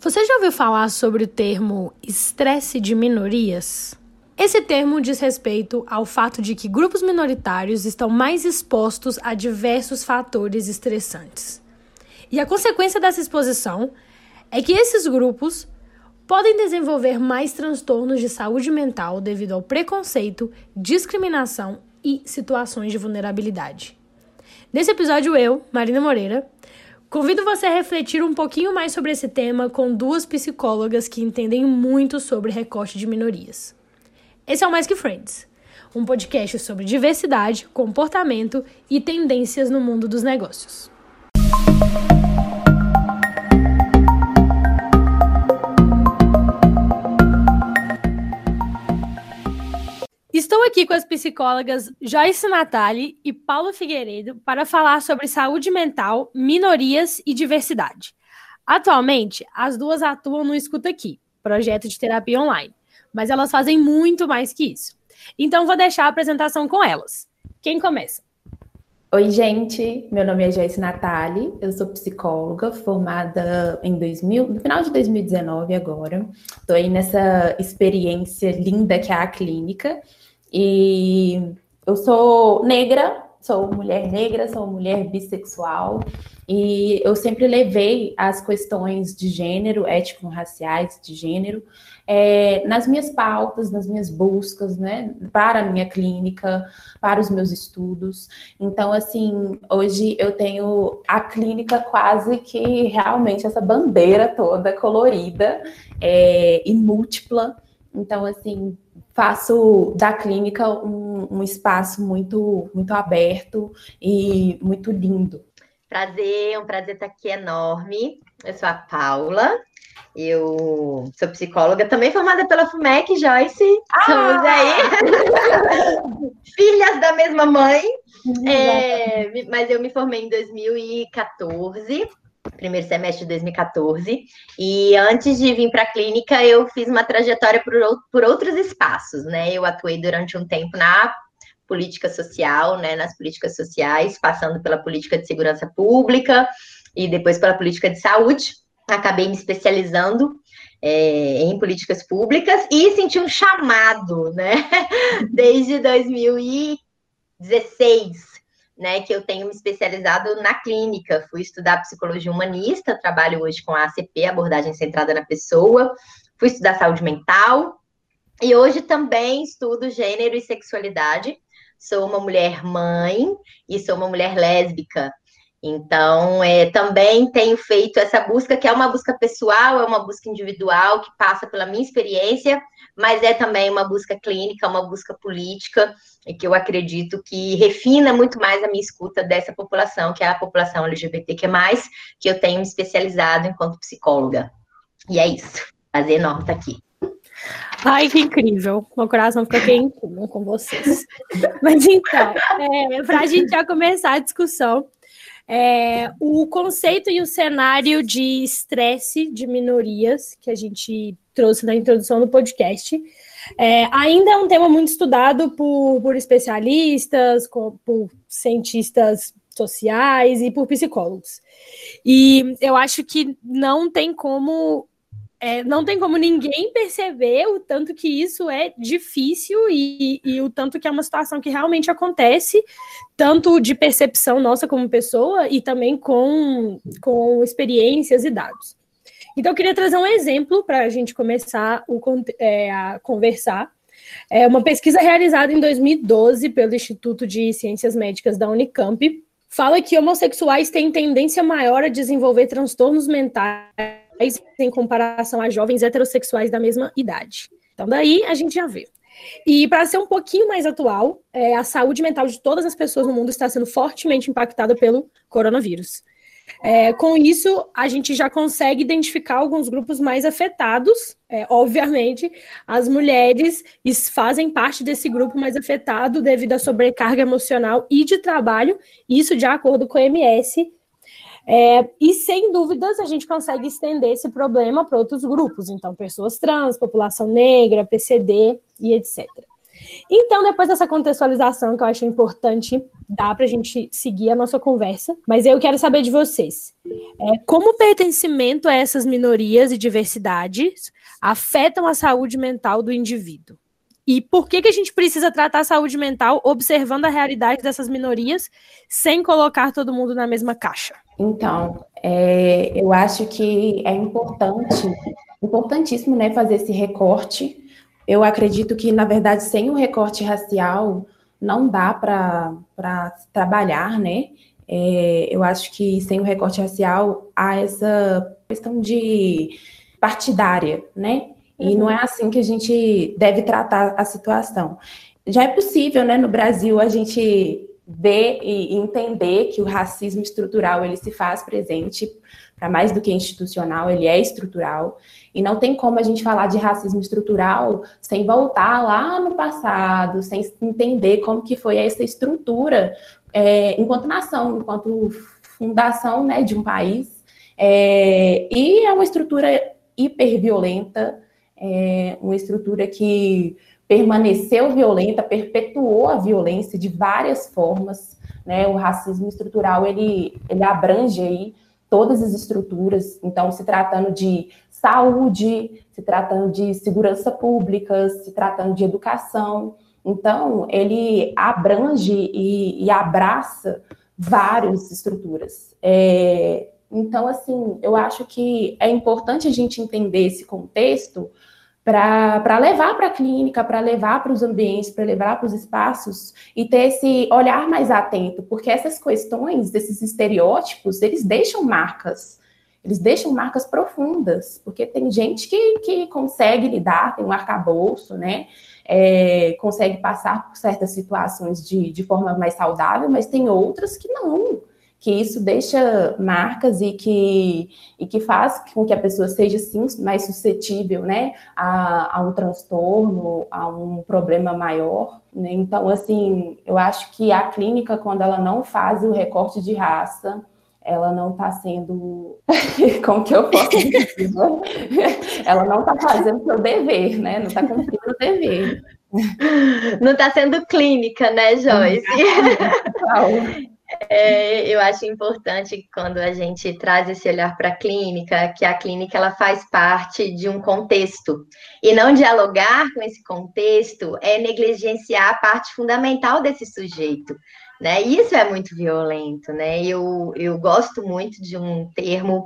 Você já ouviu falar sobre o termo estresse de minorias? Esse termo diz respeito ao fato de que grupos minoritários estão mais expostos a diversos fatores estressantes. E a consequência dessa exposição é que esses grupos podem desenvolver mais transtornos de saúde mental devido ao preconceito, discriminação e situações de vulnerabilidade. Nesse episódio, eu, Marina Moreira, Convido você a refletir um pouquinho mais sobre esse tema com duas psicólogas que entendem muito sobre recorte de minorias. Esse é o Mais Que Friends, um podcast sobre diversidade, comportamento e tendências no mundo dos negócios. Estou aqui com as psicólogas Joyce Natali e Paulo Figueiredo para falar sobre saúde mental, minorias e diversidade. Atualmente, as duas atuam no Escuta Aqui, projeto de terapia online, mas elas fazem muito mais que isso. Então, vou deixar a apresentação com elas. Quem começa? Oi, gente. Meu nome é Joyce Natali. Eu sou psicóloga, formada em 2000, no final de 2019 agora. Estou aí nessa experiência linda que é a clínica. E eu sou negra, sou mulher negra, sou mulher bissexual, e eu sempre levei as questões de gênero, étnico-raciais, de gênero, é, nas minhas pautas, nas minhas buscas, né, para a minha clínica, para os meus estudos. Então, assim, hoje eu tenho a clínica quase que realmente essa bandeira toda colorida é, e múltipla. Então, assim, faço da clínica um, um, espaço muito, muito aberto e muito lindo. Prazer, um prazer estar aqui enorme. Eu sou a Paula, eu sou psicóloga, também formada pela FUMEC, Joyce. Ah! Aí filhas da mesma mãe. É, mas eu me formei em 2014 primeiro semestre de 2014. E antes de vir para a clínica, eu fiz uma trajetória por, por outros espaços, né? Eu atuei durante um tempo na política social, né, nas políticas sociais, passando pela política de segurança pública e depois pela política de saúde. Acabei me especializando é, em políticas públicas e senti um chamado, né, desde 2016 né, que eu tenho me especializado na clínica. Fui estudar psicologia humanista, trabalho hoje com a ACP, abordagem centrada na pessoa. Fui estudar saúde mental e hoje também estudo gênero e sexualidade. Sou uma mulher mãe e sou uma mulher lésbica. Então, é, também tenho feito essa busca, que é uma busca pessoal, é uma busca individual, que passa pela minha experiência, mas é também uma busca clínica, uma busca política, que eu acredito que refina muito mais a minha escuta dessa população, que é a população LGBTQ+, que eu tenho me especializado enquanto psicóloga. E é isso. Prazer enorme estar aqui. Ai, que incrível. Meu coração fica quentinho com vocês. Mas então, é, para a gente já começar a discussão, é, o conceito e o cenário de estresse de minorias que a gente trouxe na introdução do podcast é, ainda é um tema muito estudado por, por especialistas, por cientistas sociais e por psicólogos. E eu acho que não tem como é, não tem como ninguém perceber o tanto que isso é difícil e, e, o tanto que é uma situação que realmente acontece, tanto de percepção nossa como pessoa e também com, com experiências e dados. Então, eu queria trazer um exemplo para a gente começar o, é, a conversar. É uma pesquisa realizada em 2012 pelo Instituto de Ciências Médicas da Unicamp fala que homossexuais têm tendência maior a desenvolver transtornos mentais em comparação a jovens heterossexuais da mesma idade. Então, daí a gente já vê. E para ser um pouquinho mais atual, é, a saúde mental de todas as pessoas no mundo está sendo fortemente impactada pelo coronavírus. É, com isso, a gente já consegue identificar alguns grupos mais afetados. É, obviamente, as mulheres fazem parte desse grupo mais afetado devido à sobrecarga emocional e de trabalho, isso de acordo com a MS, é, e sem dúvidas a gente consegue estender esse problema para outros grupos, então pessoas trans, população negra, PCD e etc. Então, depois dessa contextualização que eu acho importante, dá para a gente seguir a nossa conversa, mas eu quero saber de vocês. É, como o pertencimento a essas minorias e diversidades afetam a saúde mental do indivíduo? E por que, que a gente precisa tratar a saúde mental observando a realidade dessas minorias sem colocar todo mundo na mesma caixa? Então, é, eu acho que é importante, importantíssimo, né, fazer esse recorte. Eu acredito que, na verdade, sem o recorte racial, não dá para trabalhar, né? É, eu acho que sem o recorte racial há essa questão de partidária, né? E uhum. não é assim que a gente deve tratar a situação. Já é possível, né, no Brasil, a gente ver e entender que o racismo estrutural ele se faz presente para mais do que institucional, ele é estrutural. E não tem como a gente falar de racismo estrutural sem voltar lá no passado, sem entender como que foi essa estrutura é, enquanto nação, enquanto fundação né, de um país. É, e é uma estrutura hiperviolenta, é uma estrutura que permaneceu violenta, perpetuou a violência de várias formas, né? O racismo estrutural, ele, ele abrange aí todas as estruturas, então se tratando de saúde, se tratando de segurança pública, se tratando de educação, então ele abrange e, e abraça várias estruturas. É, então, assim, eu acho que é importante a gente entender esse contexto para levar para a clínica, para levar para os ambientes, para levar para os espaços e ter esse olhar mais atento, porque essas questões, esses estereótipos, eles deixam marcas, eles deixam marcas profundas, porque tem gente que, que consegue lidar, tem um arcabouço, né? É, consegue passar por certas situações de, de forma mais saudável, mas tem outras que não que isso deixa marcas e que, e que faz com que a pessoa seja sim mais suscetível né, a, a um transtorno, a um problema maior. Né? Então, assim, eu acho que a clínica, quando ela não faz o recorte de raça, ela não está sendo, como que eu posso dizer, ela não está fazendo o seu dever, né? Não está cumprindo o dever. Não está sendo clínica, né, Joyce? É, eu acho importante quando a gente traz esse olhar para a clínica, que a clínica ela faz parte de um contexto. E não dialogar com esse contexto é negligenciar a parte fundamental desse sujeito. Né? Isso é muito violento, né? Eu, eu gosto muito de um termo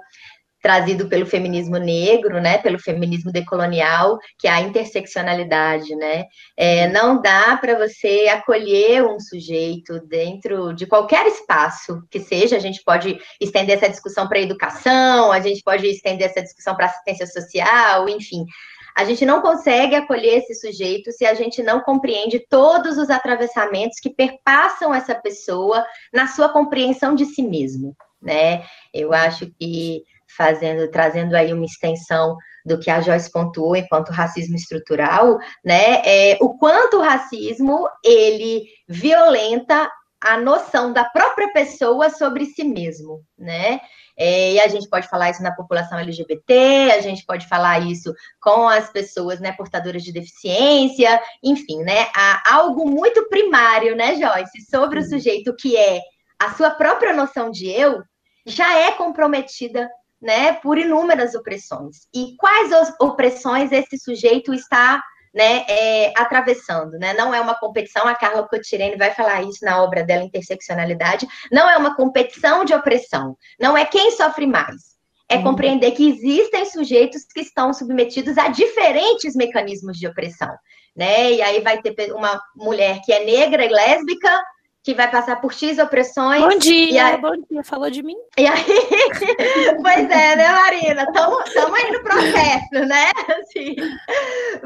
trazido pelo feminismo negro, né, pelo feminismo decolonial, que é a interseccionalidade, né? É, não dá para você acolher um sujeito dentro de qualquer espaço que seja. A gente pode estender essa discussão para a educação, a gente pode estender essa discussão para assistência social, enfim. A gente não consegue acolher esse sujeito se a gente não compreende todos os atravessamentos que perpassam essa pessoa na sua compreensão de si mesmo, né? Eu acho que fazendo, trazendo aí uma extensão do que a Joyce pontuou enquanto racismo estrutural, né? É, o quanto o racismo ele violenta a noção da própria pessoa sobre si mesmo, né? É, e a gente pode falar isso na população LGBT, a gente pode falar isso com as pessoas, né, portadoras de deficiência, enfim, né? Há algo muito primário, né, Joyce, sobre o sujeito que é a sua própria noção de eu, já é comprometida né, por inúmeras opressões. E quais opressões esse sujeito está né, é, atravessando, né? Não é uma competição, a Carla Cotirene vai falar isso na obra dela, Interseccionalidade, não é uma competição de opressão, não é quem sofre mais, é uhum. compreender que existem sujeitos que estão submetidos a diferentes mecanismos de opressão, né? E aí vai ter uma mulher que é negra e lésbica, que vai passar por X opressões. Bom dia, aí... bom dia, falou de mim? E aí, pois é, né, Marina? Estamos aí no processo, né? Assim,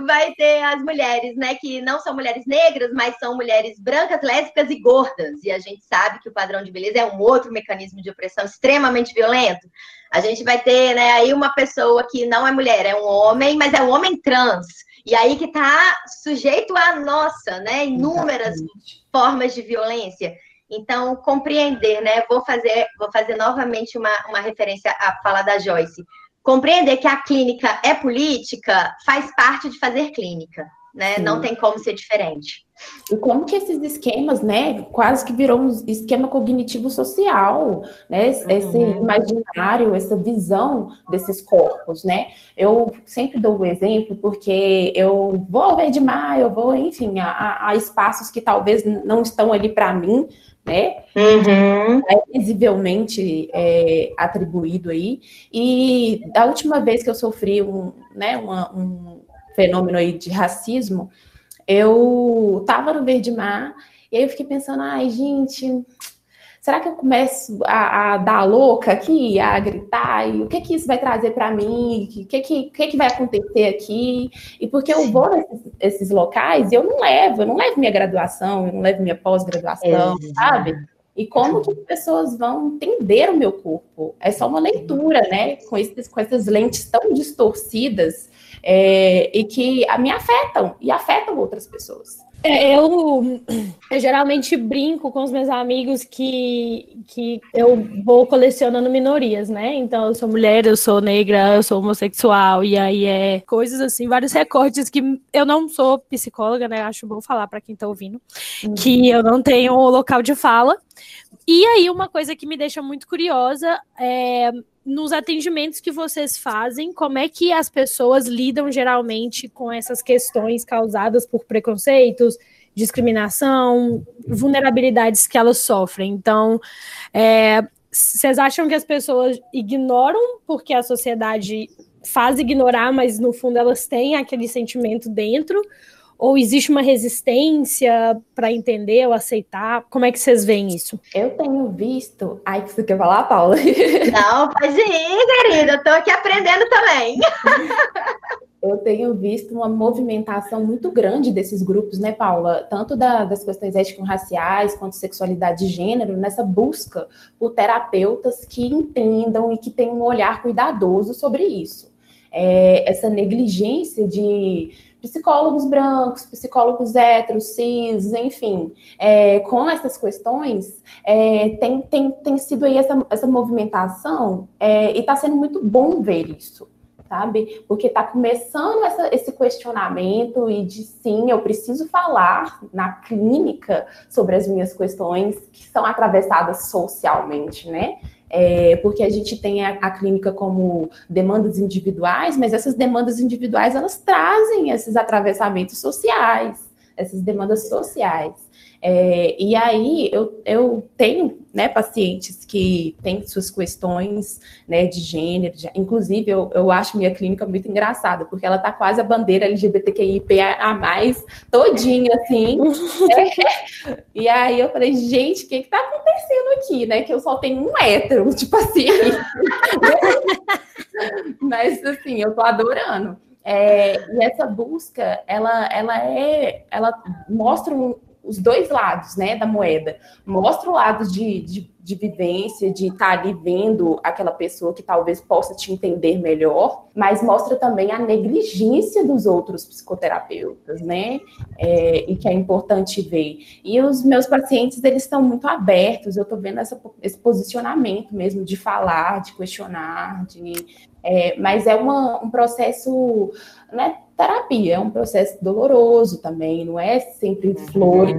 vai ter as mulheres, né, que não são mulheres negras, mas são mulheres brancas, lésbicas e gordas. E a gente sabe que o padrão de beleza é um outro mecanismo de opressão extremamente violento. A gente vai ter, né, aí uma pessoa que não é mulher, é um homem, mas é um homem trans e aí que está sujeito a nossa, né? Inúmeras Exatamente. formas de violência. Então, compreender, né? Vou fazer, vou fazer novamente uma, uma referência à fala da Joyce. Compreender que a clínica é política faz parte de fazer clínica, né? Sim. Não tem como ser diferente. E como que esses esquemas, né, quase que virou um esquema cognitivo social, né, esse uhum. imaginário, essa visão desses corpos, né? Eu sempre dou o um exemplo porque eu vou ao Edmar, eu vou, enfim, a, a espaços que talvez não estão ali para mim, né? Uhum. É visivelmente é, atribuído aí. E da última vez que eu sofri um, né, uma, um fenômeno aí de racismo, eu estava no Verde Mar e aí eu fiquei pensando, ai, gente, será que eu começo a, a dar louca aqui, a gritar? E o que que isso vai trazer para mim? O que que, que que vai acontecer aqui? E porque eu vou nesses esses locais e eu não levo, eu não levo minha graduação, eu não levo minha pós-graduação, sabe? E como que as pessoas vão entender o meu corpo? É só uma leitura, né? Com, esses, com essas lentes tão distorcidas é, e que me afetam e afetam outras pessoas. É, eu, eu, geralmente brinco com os meus amigos que, que eu vou colecionando minorias, né? Então, eu sou mulher, eu sou negra, eu sou homossexual, e aí é coisas assim, vários recortes que eu não sou psicóloga, né? Acho bom falar para quem tá ouvindo, uhum. que eu não tenho local de fala. E aí, uma coisa que me deixa muito curiosa é nos atendimentos que vocês fazem, como é que as pessoas lidam geralmente com essas questões causadas por preconceitos, discriminação, vulnerabilidades que elas sofrem. Então, é, vocês acham que as pessoas ignoram porque a sociedade faz ignorar, mas no fundo elas têm aquele sentimento dentro? Ou existe uma resistência para entender ou aceitar? Como é que vocês veem isso? Eu tenho visto. Ai, que você quer falar, Paula? Não, pode ir, querida. Eu tô aqui aprendendo também. eu tenho visto uma movimentação muito grande desses grupos, né, Paula? Tanto da, das questões étnico-raciais quanto sexualidade de gênero, nessa busca por terapeutas que entendam e que tenham um olhar cuidadoso sobre isso. É, essa negligência de psicólogos brancos, psicólogos héteros, cis, enfim, é, com essas questões, é, tem, tem, tem sido aí essa, essa movimentação é, e está sendo muito bom ver isso, sabe? Porque está começando essa, esse questionamento e de sim, eu preciso falar na clínica sobre as minhas questões que são atravessadas socialmente, né? É, porque a gente tem a, a, clínica como demandas individuais, mas essas demandas individuais elas trazem esses atravessamentos sociais, essas demandas sociais. É, e aí eu, eu tenho né, pacientes que têm suas questões né, de gênero, de, inclusive eu, eu acho minha clínica muito engraçada, porque ela tá quase a bandeira LGBTQIP a mais todinha, assim. é, e aí eu falei, gente, o que, que tá acontecendo aqui, né? Que eu só tenho um hétero, tipo assim. Mas assim, eu tô adorando. É, e essa busca, ela, ela é, ela mostra um, os dois lados né, da moeda. Mostra o lado de, de, de vivência, de estar tá ali vendo aquela pessoa que talvez possa te entender melhor, mas mostra também a negligência dos outros psicoterapeutas, né? É, e que é importante ver. E os meus pacientes, eles estão muito abertos, eu estou vendo essa, esse posicionamento mesmo de falar, de questionar, de, é, mas é uma, um processo, né? terapia, é um processo doloroso também, não é sempre uhum. flores,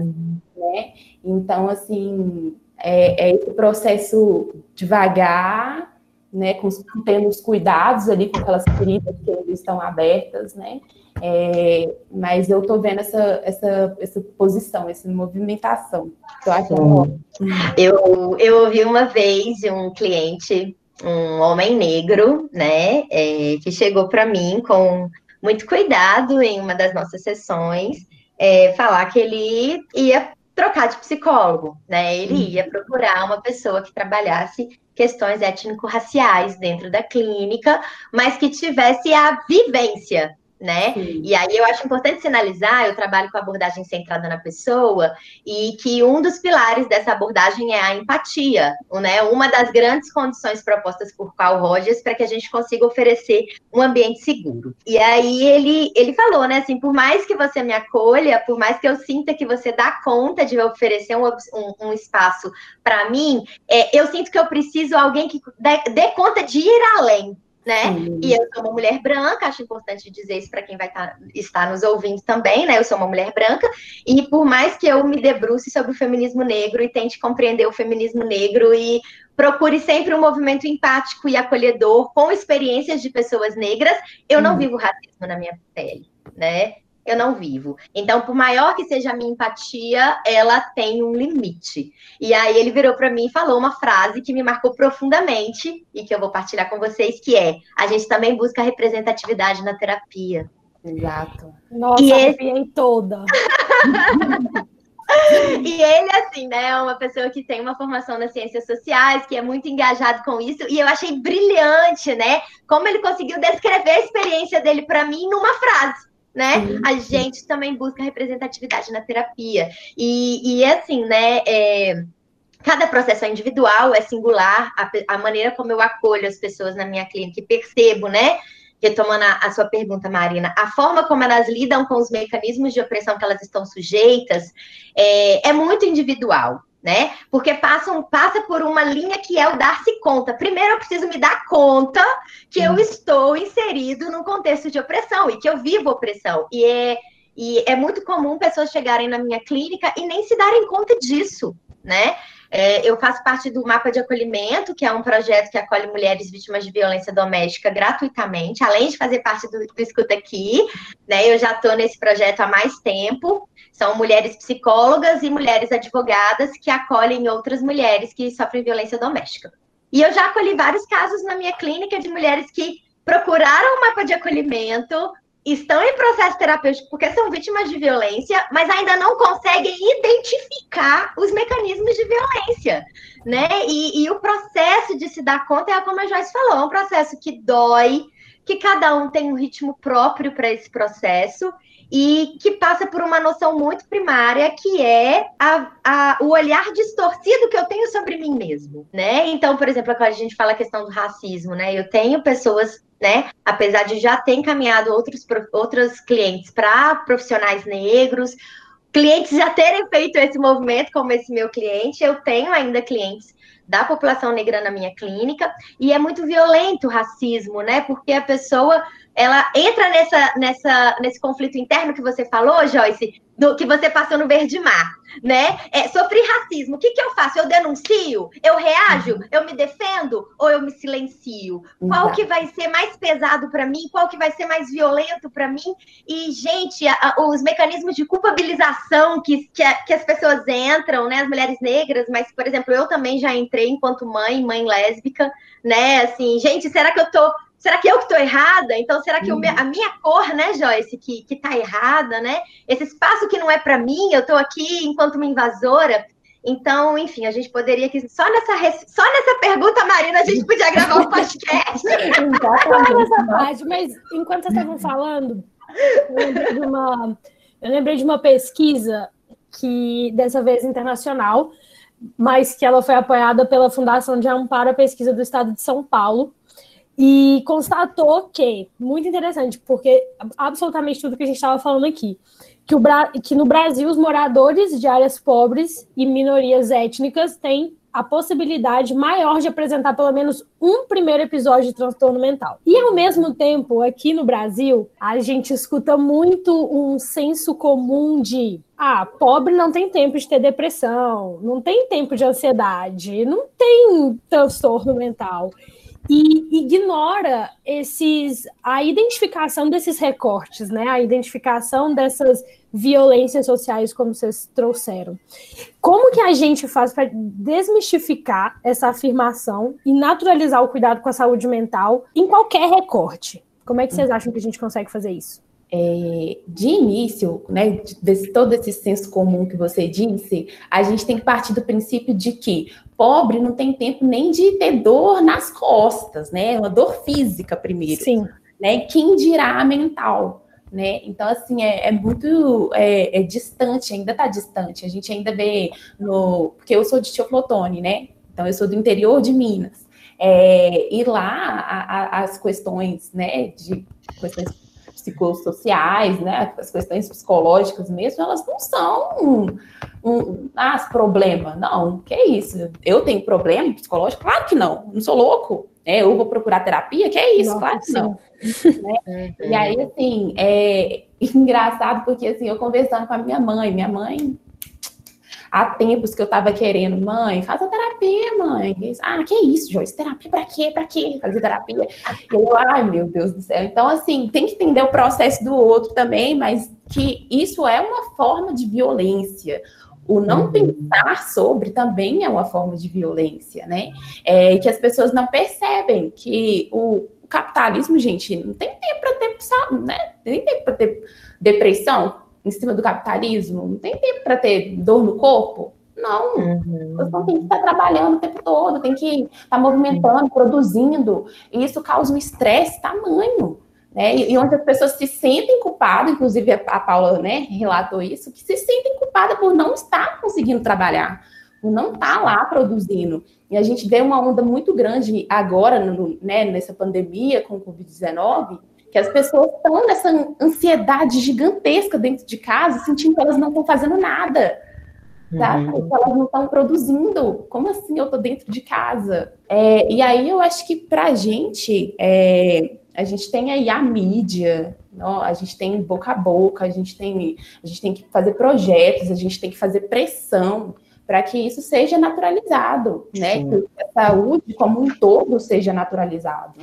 né? Então, assim, é, é esse processo devagar, né, com, tendo os cuidados ali com aquelas feridas que ainda estão abertas, né? É, mas eu tô vendo essa, essa, essa posição, essa movimentação. Eu, acho eu, eu ouvi uma vez um cliente, um homem negro, né, é, que chegou para mim com muito cuidado em uma das nossas sessões, é, falar que ele ia trocar de psicólogo, né? Ele uhum. ia procurar uma pessoa que trabalhasse questões étnico-raciais dentro da clínica, mas que tivesse a vivência né? Sim. E aí eu acho importante sinalizar, eu trabalho com abordagem centrada na pessoa e que um dos pilares dessa abordagem é a empatia, né? Uma das grandes condições propostas por Carl Rogers para que a gente consiga oferecer um ambiente seguro. E aí ele ele falou, né? Assim, por mais que você me acolha, por mais que eu sinta que você dá conta de oferecer um, um, um espaço para mim, é, eu sinto que eu preciso de alguém que dê, dê conta de ir além né? Uhum. E eu sou uma mulher branca, acho importante dizer isso para quem vai tá, estar nos ouvindo também, né? Eu sou uma mulher branca, e por mais que eu me debruce sobre o feminismo negro e tente compreender o feminismo negro e procure sempre um movimento empático e acolhedor com experiências de pessoas negras, eu não vivo racismo na minha pele, né? Eu não vivo. Então, por maior que seja a minha empatia, ela tem um limite. E aí ele virou para mim e falou uma frase que me marcou profundamente e que eu vou partilhar com vocês, que é: a gente também busca representatividade na terapia. Exato. Nossa, e esse... toda. e ele, assim, né, é uma pessoa que tem uma formação nas ciências sociais, que é muito engajado com isso, e eu achei brilhante, né, como ele conseguiu descrever a experiência dele para mim numa frase né? Sim. A gente também busca representatividade na terapia. E, e assim, né? É, cada processo é individual, é singular, a, a, maneira como eu acolho as pessoas na minha clínica e percebo, né? Retomando a, a sua pergunta, Marina, a forma como elas lidam com os mecanismos de opressão que elas estão sujeitas é, é muito individual né? Porque passam, passa por uma linha que é o dar-se conta. Primeiro eu preciso me dar conta que eu estou inserido num contexto de opressão e que eu vivo opressão. E é, e é muito comum pessoas chegarem na minha clínica e nem se darem conta disso, né? É, eu faço parte do Mapa de Acolhimento, que é um projeto que acolhe mulheres vítimas de violência doméstica gratuitamente, além de fazer parte do, do Escuta Aqui, né? Eu já estou nesse projeto há mais tempo. São mulheres psicólogas e mulheres advogadas que acolhem outras mulheres que sofrem violência doméstica. E eu já acolhi vários casos na minha clínica de mulheres que procuraram o mapa de acolhimento, estão em processo terapêutico porque são vítimas de violência, mas ainda não conseguem identificar os mecanismos de violência, né? E, e o processo de se dar conta é como a Joyce falou, é um processo que dói, que cada um tem um ritmo próprio para esse processo e que passa por uma noção muito primária que é a, a, o olhar distorcido que eu tenho sobre mim mesmo, né? Então, por exemplo, quando a gente fala a questão do racismo, né? Eu tenho pessoas né? Apesar de já ter encaminhado outros, outros clientes para profissionais negros, clientes já terem feito esse movimento, como esse meu cliente, eu tenho ainda clientes da população negra na minha clínica, e é muito violento o racismo, né? Porque a pessoa ela entra nessa, nessa, nesse conflito interno que você falou, Joyce, do que você passou no Verde Mar, né? É, sofri racismo, o que, que eu faço? Eu denuncio? Eu reajo? Uhum. Eu me defendo? Ou eu me silencio? Qual que vai ser mais pesado para mim? Qual que vai ser mais violento para mim? E, gente, a, a, os mecanismos de culpabilização que, que, a, que, as pessoas entram, né? As mulheres negras, mas, por exemplo, eu também já entrei enquanto mãe, mãe lésbica, né? Assim, gente, será que eu tô será que eu que estou errada? Então, será que uhum. a minha cor, né, Joyce, que, que tá errada, né? Esse espaço que não é para mim, eu estou aqui enquanto uma invasora. Então, enfim, a gente poderia que só nessa só nessa pergunta, Marina, a gente podia gravar um podcast. parte, mas enquanto vocês estavam falando, eu lembrei de uma, eu lembrei de uma pesquisa que dessa vez internacional, mas que ela foi apoiada pela Fundação de Amparo à Pesquisa do Estado de São Paulo, e constatou que, muito interessante, porque absolutamente tudo que a gente estava falando aqui, que, o, que no Brasil os moradores de áreas pobres e minorias étnicas têm a possibilidade maior de apresentar pelo menos um primeiro episódio de transtorno mental. E ao mesmo tempo, aqui no Brasil, a gente escuta muito um senso comum de ah, pobre não tem tempo de ter depressão, não tem tempo de ansiedade, não tem transtorno mental e ignora esses a identificação desses recortes, né? A identificação dessas violências sociais como vocês trouxeram. Como que a gente faz para desmistificar essa afirmação e naturalizar o cuidado com a saúde mental em qualquer recorte? Como é que vocês acham que a gente consegue fazer isso? É, de início, né, todo esse senso comum que você disse, a gente tem que partir do princípio de que pobre não tem tempo nem de ter dor nas costas, né? Uma dor física primeiro. Sim. Né? Quem dirá a mental? Né? Então, assim, é, é muito é, é distante, ainda está distante. A gente ainda vê no. Porque eu sou de Teoflotone, né? Então, eu sou do interior de Minas. É, e lá a, a, as questões, né, de questões psicossociais, né, as questões psicológicas mesmo, elas não são um, um ah, problema. Não, que é isso? Eu tenho problema psicológico? Claro que não, não sou louco. É, eu vou procurar terapia? Que é isso? Nossa, claro que não. né? E aí, assim, é engraçado porque assim, eu conversando com a minha mãe, minha mãe há tempos que eu tava querendo, mãe, faz a terapia, mãe. Ah, que isso, Joyce? Terapia pra quê? Pra quê? Fazer terapia? Eu, ai, meu Deus do céu. Então, assim, tem que entender o processo do outro também, mas que isso é uma forma de violência. O não uhum. pensar sobre também é uma forma de violência, né? É, que as pessoas não percebem que o, o capitalismo, gente, não tem tempo para ter, né? Tem tempo para ter depressão, em cima do capitalismo? Não tem tempo para ter dor no corpo? Não. Uhum. Você tem que estar trabalhando o tempo todo, tem que estar movimentando, uhum. produzindo. E isso causa um estresse tamanho. Né? E onde as pessoas se sentem culpadas, inclusive a Paula né, relatou isso, que se sentem culpadas por não estar conseguindo trabalhar, por não estar lá produzindo. E a gente vê uma onda muito grande agora, no, né, nessa pandemia com o Covid-19, que as pessoas estão nessa ansiedade gigantesca dentro de casa, sentindo que elas não estão fazendo nada. Tá? Uhum. Que elas não estão produzindo. Como assim eu estou dentro de casa? É, e aí eu acho que para a gente, é, a gente tem aí a mídia, não? a gente tem boca a boca, a gente tem, a gente tem que fazer projetos, a gente tem que fazer pressão para que isso seja naturalizado, né? Que a saúde como um todo seja naturalizado.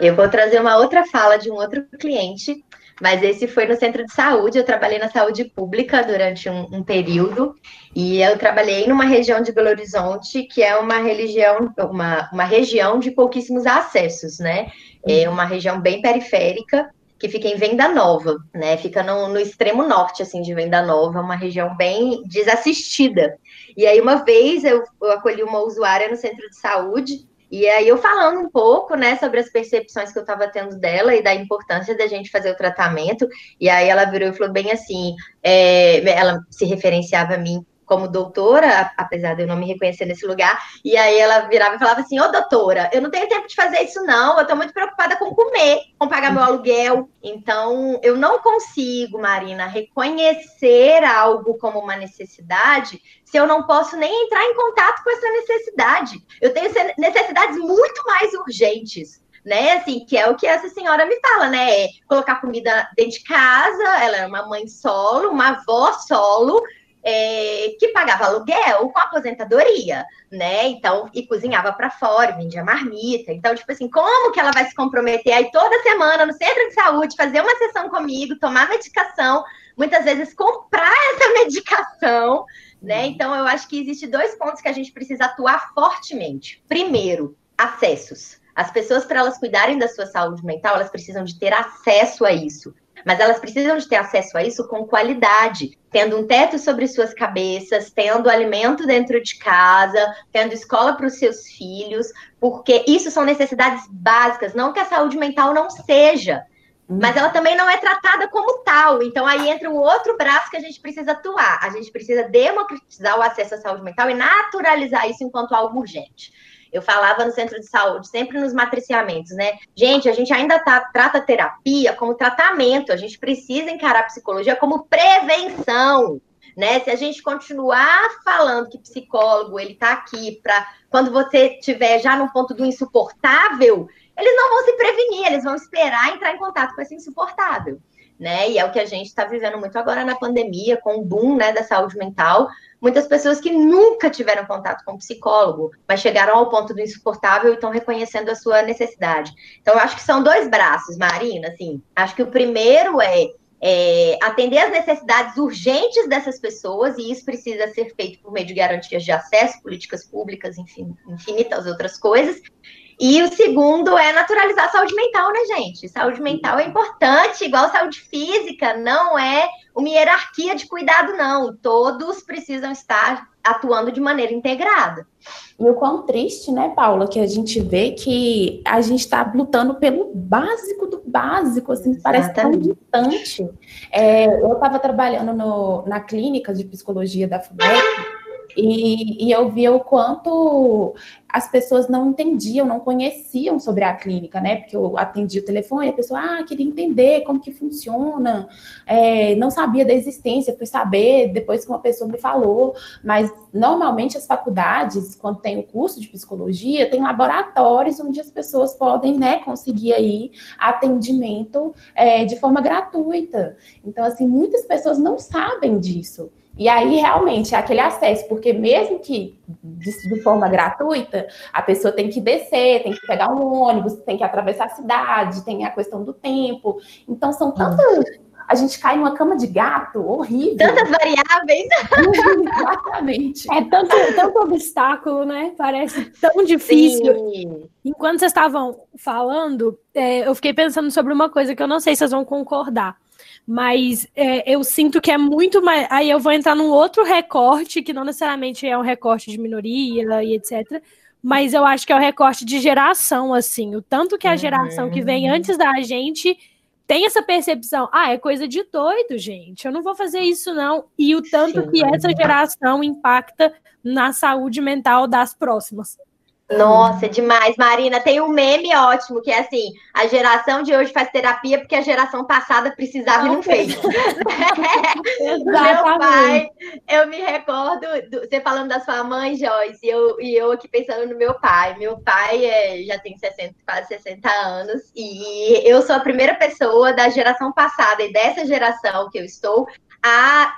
Eu vou trazer uma outra fala de um outro cliente, mas esse foi no centro de saúde. Eu trabalhei na saúde pública durante um, um período e eu trabalhei numa região de Belo Horizonte que é uma religião, uma, uma região de pouquíssimos acessos, né? É uhum. uma região bem periférica que fica em Venda Nova, né? Fica no, no, extremo norte, assim, de Venda Nova, uma região bem desassistida. E aí, uma vez, eu, eu acolhi uma usuária no centro de saúde e aí eu falando um pouco, né, sobre as percepções que eu estava tendo dela e da importância da gente fazer o tratamento. E aí ela virou e falou bem assim, é, ela se referenciava a mim como doutora, apesar de eu não me reconhecer nesse lugar, e aí ela virava e falava assim, ô doutora, eu não tenho tempo de fazer isso não, eu tô muito preocupada com comer, com pagar meu aluguel, então eu não consigo, Marina, reconhecer algo como uma necessidade se eu não posso nem entrar em contato com essa necessidade. Eu tenho necessidades muito mais urgentes né? Assim, que é o que essa senhora me fala, né? É colocar comida dentro de casa, ela é uma mãe solo, uma avó solo, é, que pagava aluguel com aposentadoria, né? Então, e cozinhava para fora, vendia marmita. Então, tipo assim, como que ela vai se comprometer aí toda semana no centro de saúde, fazer uma sessão comigo, tomar medicação, muitas vezes comprar essa medicação, né? Uhum. Então, eu acho que existe dois pontos que a gente precisa atuar fortemente. Primeiro, acessos. As pessoas, para elas cuidarem da sua saúde mental, elas precisam de ter acesso a isso mas elas precisam de ter acesso a isso com qualidade, tendo um teto sobre suas cabeças, tendo alimento dentro de casa, tendo escola para os seus filhos, porque isso são necessidades básicas, não que a saúde mental não seja, mas ela também não é tratada como tal. Então aí entra um outro braço que a gente precisa atuar. A gente precisa democratizar o acesso à saúde mental e naturalizar isso enquanto algo urgente. Eu falava no centro de saúde, sempre nos matriciamentos, né? Gente, a gente ainda tá, trata terapia como tratamento, a gente precisa encarar a psicologia como prevenção. Né? Se a gente continuar falando que psicólogo ele está aqui para quando você estiver já no ponto do insuportável, eles não vão se prevenir, eles vão esperar entrar em contato com esse insuportável né? E é o que a gente está vivendo muito agora na pandemia, com o boom né, da saúde mental. Muitas pessoas que nunca tiveram contato com um psicólogo, mas chegaram ao ponto do insuportável e estão reconhecendo a sua necessidade. Então, eu acho que são dois braços, Marina. Assim, acho que o primeiro é, é atender as necessidades urgentes dessas pessoas, e isso precisa ser feito por meio de garantias de acesso, políticas públicas, enfim, infinitas outras coisas. E o segundo é naturalizar a saúde mental, né, gente? Saúde mental é importante, igual saúde física, não é uma hierarquia de cuidado, não. Todos precisam estar atuando de maneira integrada. E o quão triste, né, Paula, que a gente vê que a gente está lutando pelo básico do básico, assim, Exatamente. parece tão distante. É, eu estava trabalhando no, na clínica de psicologia da FUMEC E, e eu via o quanto as pessoas não entendiam, não conheciam sobre a clínica, né? Porque eu atendi o telefone a pessoa, ah, queria entender como que funciona, é, não sabia da existência, fui saber depois que uma pessoa me falou, mas normalmente as faculdades, quando tem o curso de psicologia, tem laboratórios onde as pessoas podem, né, conseguir aí atendimento é, de forma gratuita. Então, assim, muitas pessoas não sabem disso. E aí, realmente, é aquele acesso, porque mesmo que de, de, forma gratuita, a pessoa tem que descer, tem que pegar um ônibus, tem que atravessar a cidade, tem a questão do tempo. Então, são tantas. A gente cai numa cama de gato, horrível. Tantas variáveis. Exatamente. É tanto, tanto obstáculo, né? Parece tão difícil. Sim. Enquanto vocês estavam falando, é, eu fiquei pensando sobre uma coisa que eu não sei se vocês vão concordar mas é, eu sinto que é muito mais. Aí eu vou entrar num outro recorte, que não necessariamente é um recorte de minoria e etc. Mas eu acho que é o recorte de geração, assim. O tanto que a geração que vem uhum. antes da gente tem essa percepção, ah, é coisa de doido, gente. Eu não vou fazer isso, não. E o tanto que essa geração impacta na saúde mental das próximas. Nossa, é demais, Marina. Tem um meme ótimo que é assim: a geração de hoje faz terapia porque a geração passada precisava e não fez. Meu pai, eu me recordo, do, você falando da sua mãe, Joyce, e eu, e eu aqui pensando no meu pai. Meu pai é, já tem 60, quase 60 anos, e eu sou a primeira pessoa da geração passada e dessa geração que eu estou a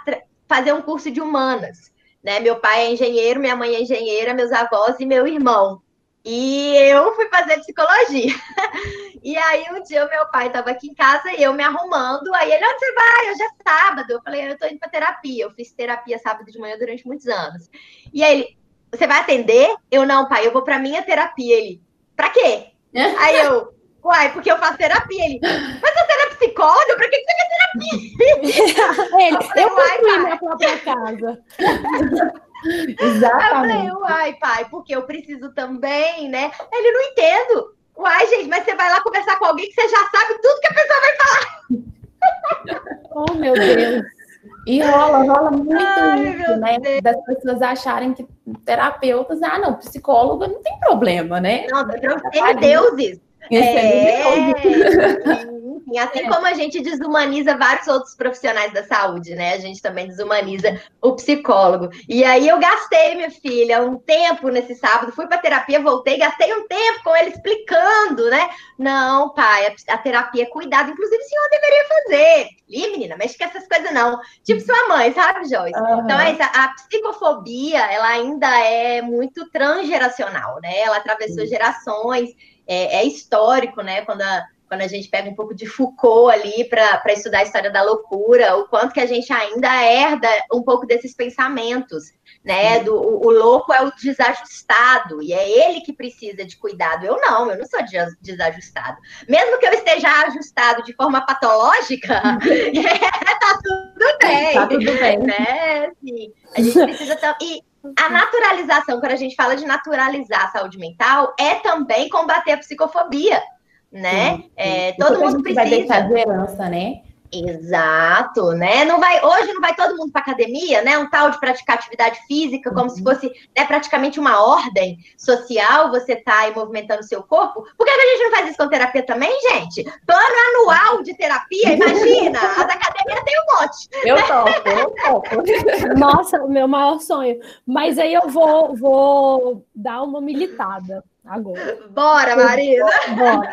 fazer um curso de humanas. Né? Meu pai é engenheiro, minha mãe é engenheira, meus avós e meu irmão. E eu fui fazer psicologia. E aí um dia meu pai estava aqui em casa e eu me arrumando. Aí ele, onde você vai? Hoje é sábado. Eu falei, eu estou indo para terapia. Eu fiz terapia sábado de manhã durante muitos anos. E aí ele, você vai atender? Eu não, pai, eu vou para minha terapia. Ele, para quê? aí eu, uai, porque eu faço terapia. Ele, mas você psicólogo? Para que você quer terapia? ele, eu, eu fui minha própria casa. Exatamente. Eu falei, uai, pai, porque eu preciso também, né? Ele não entendo. Uai, gente, mas você vai lá conversar com alguém que você já sabe tudo que a pessoa vai falar. Oh, meu Deus. E rola, rola muito Ai, isso, né? Deus. Das pessoas acharem que terapeutas, ah, não, psicólogo não tem problema, né? Não, tem deuses. É, enfim, assim é. como a gente desumaniza vários outros profissionais da saúde, né? A gente também desumaniza o psicólogo. E aí eu gastei, minha filha, um tempo nesse sábado, fui para terapia, voltei, gastei um tempo com ele explicando, né? Não, pai, a, a terapia é cuidado, inclusive o senhor deveria fazer. Ih, menina, mexe com essas coisas não. Tipo sua mãe, sabe, Joyce? Uhum. Então, essa, a psicofobia, ela ainda é muito transgeracional, né? Ela atravessou gerações é, é histórico, né? Quando a, quando a gente pega um pouco de Foucault ali para estudar a história da loucura, o quanto que a gente ainda herda um pouco desses pensamentos, né? Do, o, o, louco é o desajustado, e é ele que precisa de cuidado. Eu não, eu não sou desajustado. Mesmo que eu esteja ajustado de forma patológica, tá tudo bem. Tá tudo bem. Né? Assim, a gente precisa. E, a naturalização, quando a gente fala de naturalizar a saúde mental, é também combater a psicofobia, né? Sim, sim. É, todo mundo precisa. Vai deixar de herança, né? Exato, né? Não vai, hoje não vai todo mundo para academia, né? Um tal de praticar atividade física, como uhum. se fosse né, praticamente uma ordem social, você tá aí movimentando o seu corpo. Por que a gente não faz isso com terapia também, gente? Plano anual de terapia, imagina! As academias têm um monte. Eu topo, eu topo. Nossa, o meu maior sonho. Mas aí eu vou, vou dar uma militada agora. Bora, Marina! Bora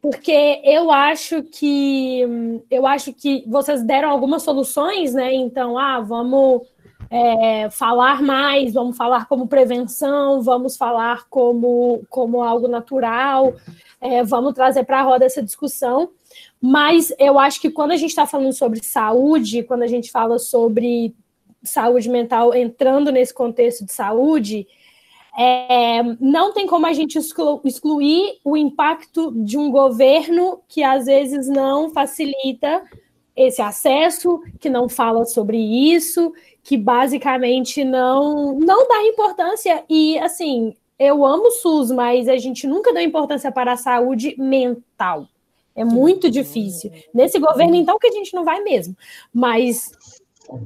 porque eu acho que eu acho que vocês deram algumas soluções, né? Então, ah, vamos é, falar mais, vamos falar como prevenção, vamos falar como, como algo natural, é, vamos trazer para a roda essa discussão. Mas eu acho que quando a gente está falando sobre saúde, quando a gente fala sobre saúde mental entrando nesse contexto de saúde, é, não tem como a gente exclu excluir o impacto de um governo que às vezes não facilita esse acesso, que não fala sobre isso, que basicamente não não dá importância e assim, eu amo o SUS, mas a gente nunca deu importância para a saúde mental. É muito difícil. Nesse governo, então, que a gente não vai mesmo. Mas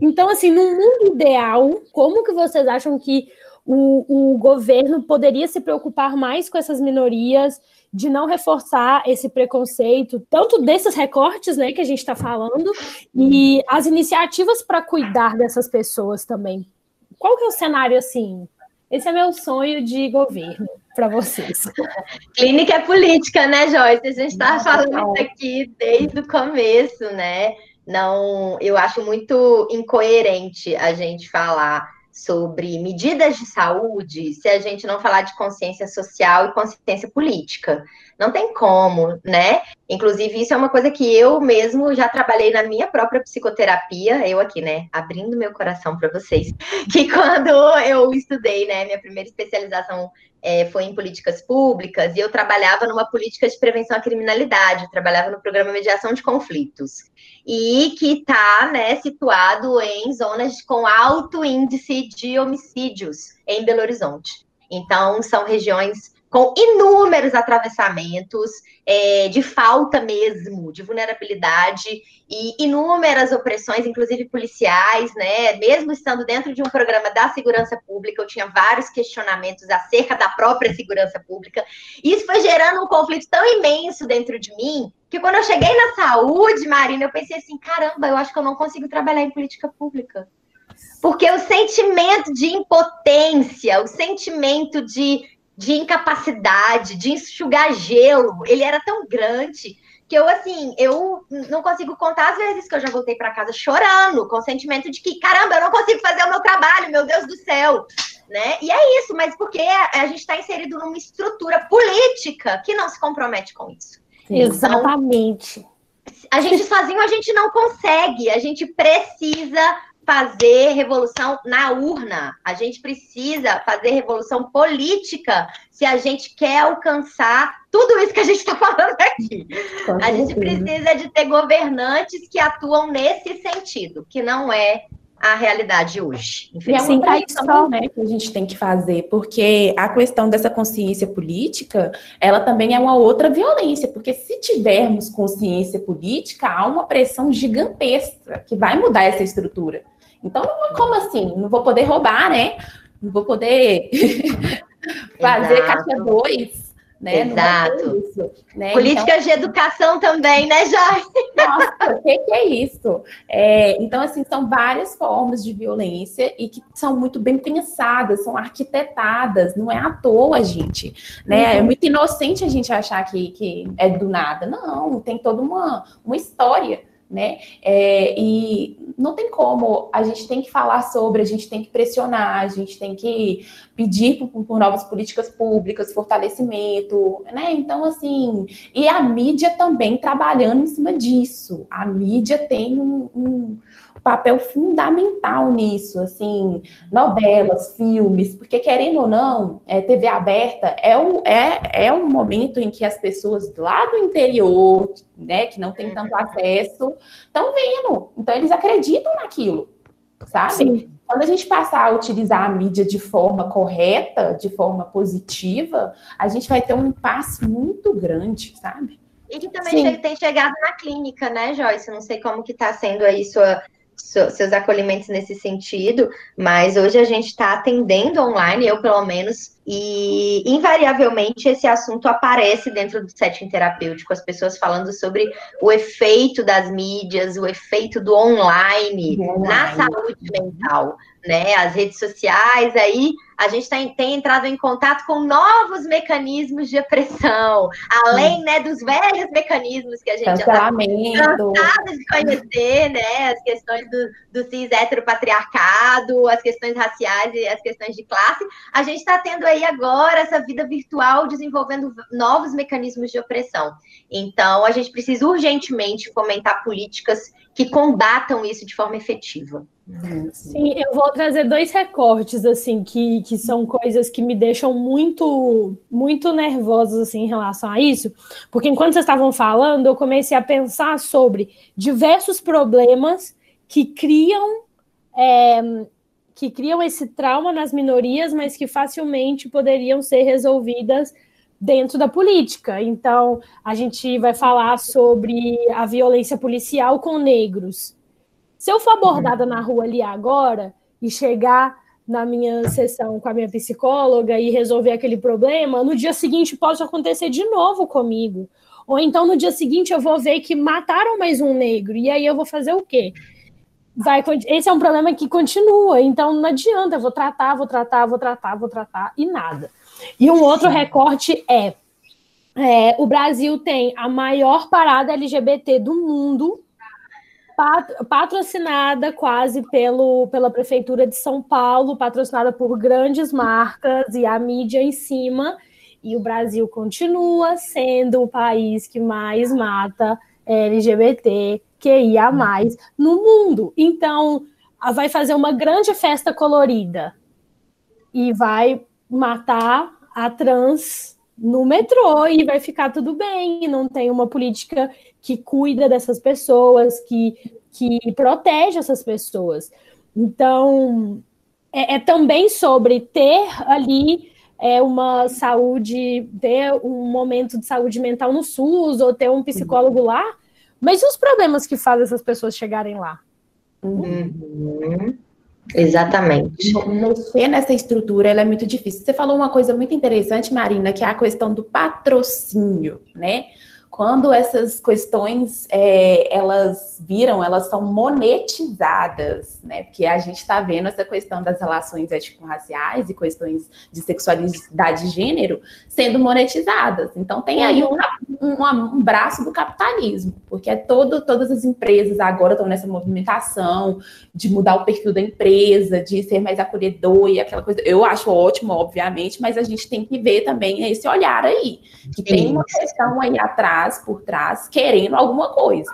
Então, assim, no mundo ideal, como que vocês acham que o, o governo poderia se preocupar mais com essas minorias, de não reforçar esse preconceito, tanto desses recortes né, que a gente está falando, e as iniciativas para cuidar dessas pessoas também. Qual que é o cenário assim? Esse é meu sonho de governo para vocês. Clínica é política, né, Joyce? A gente está falando isso aqui desde o começo, né? Não, eu acho muito incoerente a gente falar sobre medidas de saúde se a gente não falar de consciência social e consciência política. Não tem como, né? Inclusive, isso é uma coisa que eu mesmo já trabalhei na minha própria psicoterapia, eu aqui, né, abrindo meu coração para vocês, que quando eu estudei, né, minha primeira especialização é, foi em políticas públicas, e eu trabalhava numa política de prevenção à criminalidade, trabalhava no programa Mediação de Conflitos, e que está né, situado em zonas com alto índice de homicídios em Belo Horizonte. Então, são regiões com inúmeros atravessamentos, é, de falta mesmo, de vulnerabilidade e inúmeras opressões, inclusive policiais, né? Mesmo estando dentro de um programa da segurança pública, eu tinha vários questionamentos acerca da própria segurança pública. E isso foi gerando um conflito tão imenso dentro de mim que quando eu cheguei na saúde, Marina, eu pensei assim: caramba, eu acho que eu não consigo trabalhar em política pública. Porque o sentimento de impotência, o sentimento de de incapacidade, de enxugar gelo, ele era tão grande que eu, assim, eu não consigo contar as vezes que eu já voltei para casa chorando, com o sentimento de que, caramba, eu não consigo fazer o meu trabalho, meu Deus do céu, né? E é isso, mas porque a gente está inserido numa estrutura política que não se compromete com isso. Exatamente. Então, a gente sozinho a gente não consegue, a gente precisa fazer revolução na urna. A gente precisa fazer revolução política se a gente quer alcançar tudo isso que a gente está falando aqui. A gente precisa de ter governantes que atuam nesse sentido, que não é a realidade hoje. E é uma tradição né, que a gente tem que fazer, porque a questão dessa consciência política, ela também é uma outra violência, porque se tivermos consciência política, há uma pressão gigantesca que vai mudar essa estrutura. Então, como assim? Não vou poder roubar, né? Não vou poder fazer caixa 2. Né? Exato. Isso, né? Políticas então, de educação também, né, Joyce? Nossa, o que, que, é isso? É, então, assim, são várias formas de violência e que são muito bem pensadas, são arquitetadas, não é à toa, gente. Né? Uhum. É muito inocente a gente achar que, que é do nada. Não, tem toda uma, uma história né? É, e não tem como, a gente tem que falar sobre, a gente tem que pressionar, a gente tem que pedir por, por novas políticas públicas, fortalecimento, né? Então, assim, e a mídia também trabalhando em cima disso. A mídia tem um, um papel fundamental nisso, assim, novelas, filmes, porque querendo ou não, é, TV aberta é um, é, é um momento em que as pessoas lá do interior, né, que não tem tanto acesso, estão vendo. Então eles acreditam naquilo, sabe? Sim. Quando a gente passar a utilizar a mídia de forma correta, de forma positiva, a gente vai ter um passo muito grande, sabe? E que também Sim. tem chegado na clínica, né, Joyce? Não sei como que está sendo aí sua seus acolhimentos nesse sentido, mas hoje a gente está atendendo online, eu pelo menos, e invariavelmente esse assunto aparece dentro do setting terapêutico, as pessoas falando sobre o efeito das mídias, o efeito do online, online. na saúde mental né, as redes sociais, aí a gente tá, tem entrado em contato com novos mecanismos de opressão, além né, dos velhos mecanismos que a gente já está de conhecer, né, as questões do, do cis heteropatriarcado, as questões raciais e as questões de classe, a gente está tendo aí agora essa vida virtual desenvolvendo novos mecanismos de opressão. Então, a gente precisa urgentemente fomentar políticas que combatam isso de forma efetiva. Sim, eu vou trazer dois recortes assim que, que são coisas que me deixam muito muito nervosos assim em relação a isso, porque enquanto vocês estavam falando, eu comecei a pensar sobre diversos problemas que criam é, que criam esse trauma nas minorias, mas que facilmente poderiam ser resolvidas dentro da política. Então, a gente vai falar sobre a violência policial com negros Se eu for abordada na rua ali agora e chegar na minha sessão com a minha psicóloga e resolver aquele problema, no dia seguinte pode acontecer de novo comigo. Ou então no dia seguinte eu vou ver que mataram mais um negro, e aí eu vou fazer o quê? Vai, esse é um problema que continua, então não adianta, eu vou tratar, vou tratar, vou tratar, vou tratar, e nada. E um outro recorte é, é o Brasil tem a maior parada LGBT do mundo, patrocinada quase pelo, pela Prefeitura de São Paulo, patrocinada por grandes marcas e a mídia em cima, e o Brasil continua sendo o país que mais mata LGBT, QIA+, no mundo. Então, vai fazer uma grande festa colorida e vai matar a trans no metrô e vai ficar tudo bem, não tem uma política que cuida dessas pessoas, que, que protege essas pessoas. Então, é, é também sobre ter ali é uma saúde, ter um momento de saúde mental no SUS ou ter um psicólogo lá, mas e os problemas que fazem essas pessoas chegarem lá? Uhum. Exatamente. Mexer nessa estrutura é muito difícil. Você falou uma coisa muito interessante, Marina, que é a questão do patrocínio, né? Quando essas questões é, elas viram, elas são monetizadas, né? Porque a gente está vendo essa questão das relações étnico-raciais e questões de sexualidade e gênero sendo monetizadas. Então tem aí um, um, um braço do capitalismo, porque é todo, todas as empresas agora estão nessa movimentação de mudar o perfil da empresa, de ser mais acolhedor e aquela coisa. Eu acho ótimo, obviamente, mas a gente tem que ver também esse olhar aí, que tem uma questão aí atrás trás, por trás, querendo alguma coisa,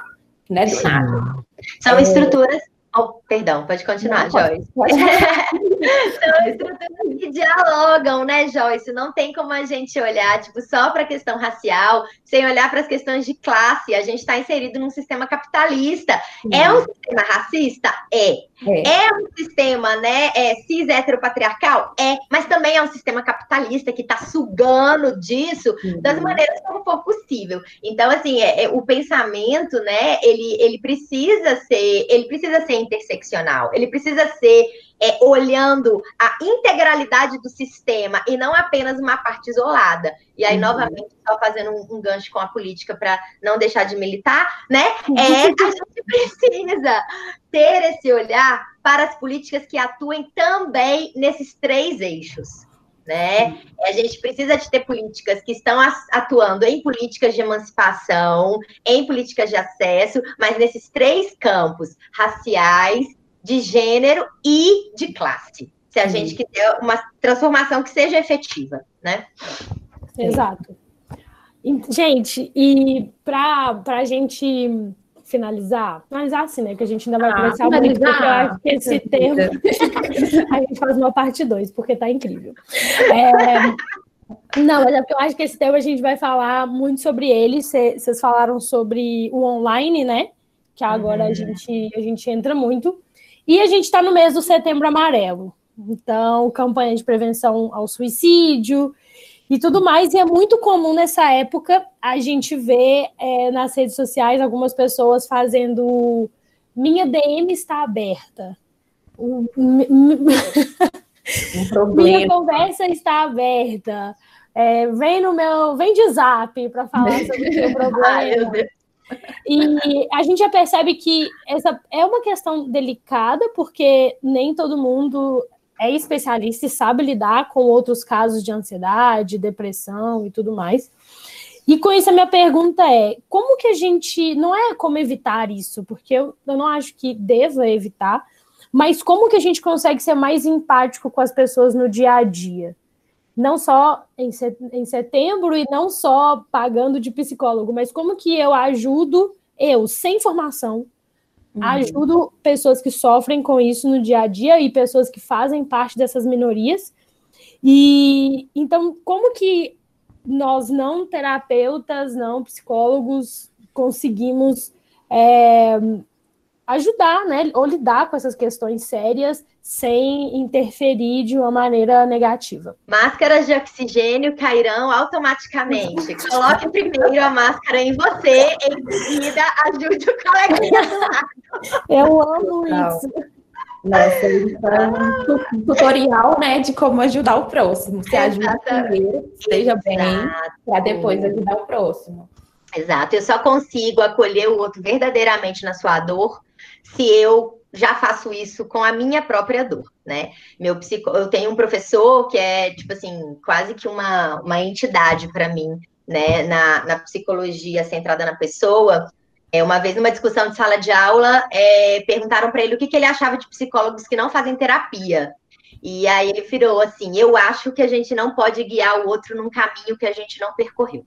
né? Do nada. São é... estruturas Oh, perdão, pode continuar, não, Joyce. Pode, pode. São estruturas que dialogam, né, Joyce? Não tem como a gente olhar, tipo, só para a questão racial, sem olhar para as questões de classe. A gente está inserido num sistema capitalista. É um sistema racista? É. é. É, um sistema, né, é, cis heteropatriarcal? É. Mas também é um sistema capitalista que está sugando disso das maneiras como for possível. Então, assim, é, é, o pensamento, né, ele, ele precisa ser, ele precisa ser interseccional, ele precisa ser é, olhando a integralidade do sistema e não apenas uma parte isolada. E aí, uhum. novamente, só fazendo um, um, gancho com a política para não deixar de militar, né? É, a gente precisa ter esse olhar para as políticas que atuem também nesses três eixos. Né? A gente precisa de ter políticas que estão atuando em políticas de emancipação, em políticas de acesso, mas nesses três campos, raciais, de gênero e de classe. Se a gente quiser uma transformação que seja efetiva, né? Exato. Gente, e para a gente finalizar, finalizar assim, né? Que a gente ainda vai ah, conversar muito, porque eu acho que esse termo a gente faz uma parte 2, porque tá incrível. É, não, mas é porque eu acho que esse tema a gente vai falar muito sobre ele. Vocês falaram sobre o online, né? Que agora uhum. a, gente, a gente entra muito. E a gente está no mês do setembro amarelo. Então, campanha de prevenção ao suicídio e tudo mais. E é muito comum nessa época a gente ver é, nas redes sociais algumas pessoas fazendo minha DM está aberta. Um, minha conversa está aberta. É, vem no meu, vem de zap para falar sobre o seu problema. Ai, e a gente já percebe que essa é uma questão delicada, porque nem todo mundo é especialista e sabe lidar com outros casos de ansiedade, depressão e tudo mais. E com isso, a minha pergunta é: como que a gente. Não é como evitar isso, porque eu, eu não acho que deva evitar, mas como que a gente consegue ser mais empático com as pessoas no dia a dia? não só em setembro e não só pagando de psicólogo, mas como que eu ajudo, eu, sem formação, uhum. ajudo pessoas que sofrem com isso no dia a dia e pessoas que fazem parte dessas minorias. E então, como que nós, não terapeutas, não psicólogos, conseguimos é, ajudar, né, ou lidar com essas questões sérias sem interferir de uma maneira negativa. Máscaras de oxigênio cairão automaticamente. Coloque primeiro a máscara em você, em seguida ajude o coleguinha do lado. Eu amo isso. Nossa, então, um tutorial, né, de como ajudar o próximo. Se ajuda primeiro, esteja bem, para depois ajudar o próximo. Exato. Eu só consigo acolher o outro verdadeiramente na sua dor se eu já faço isso com a minha própria dor, né? Meu psico... Eu tenho um professor que é, tipo assim, quase que uma, uma entidade para mim, né? Na, na psicologia centrada na pessoa. É, uma vez, numa discussão de sala de aula, é, perguntaram para ele o que, que ele achava de psicólogos que não fazem terapia. E aí ele virou assim: Eu acho que a gente não pode guiar o outro num caminho que a gente não percorreu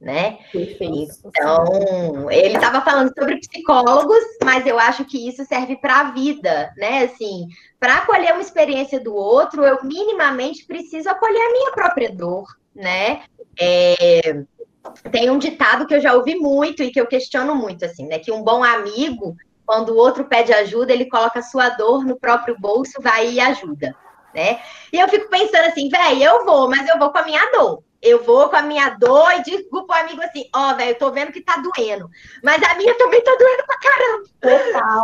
né? Perfeito. Então, ele estava falando sobre psicólogos, mas eu acho que isso serve para a vida, né? Assim, para acolher uma experiência do outro, eu minimamente preciso acolher a minha própria dor, né? É, tem um ditado que eu já ouvi muito e que eu questiono muito, assim, né? Que um bom amigo, quando o outro pede ajuda, ele coloca a sua dor no próprio bolso, vai e ajuda, né? E eu fico pensando assim, velho, eu vou, mas eu vou com a minha dor eu vou com a minha dor e digo pro amigo assim, ó, oh, velho, eu tô vendo que tá doendo. Mas a minha também tá doendo pra caramba. Total.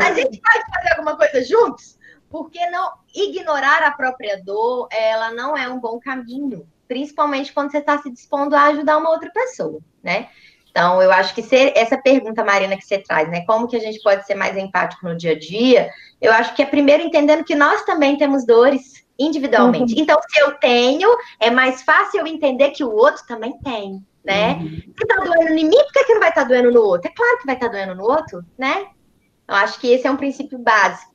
a gente pode fazer alguma coisa juntos? Porque não ignorar a própria dor, ela não é um bom caminho. Principalmente quando você está se dispondo a ajudar uma outra pessoa, né? Então, eu acho que ser, essa pergunta, Marina, que você traz, né? Como que a gente pode ser mais empático no dia a dia? Eu acho que é primeiro entendendo que nós também temos dores, individualmente. Uhum. Então, se eu tenho, é mais fácil eu entender que o outro também tem, né? Uhum. Se tá doendo em mim, por que, que não vai estar tá doendo no outro? É claro que vai estar tá doendo no outro, né? Eu acho que esse é um princípio básico.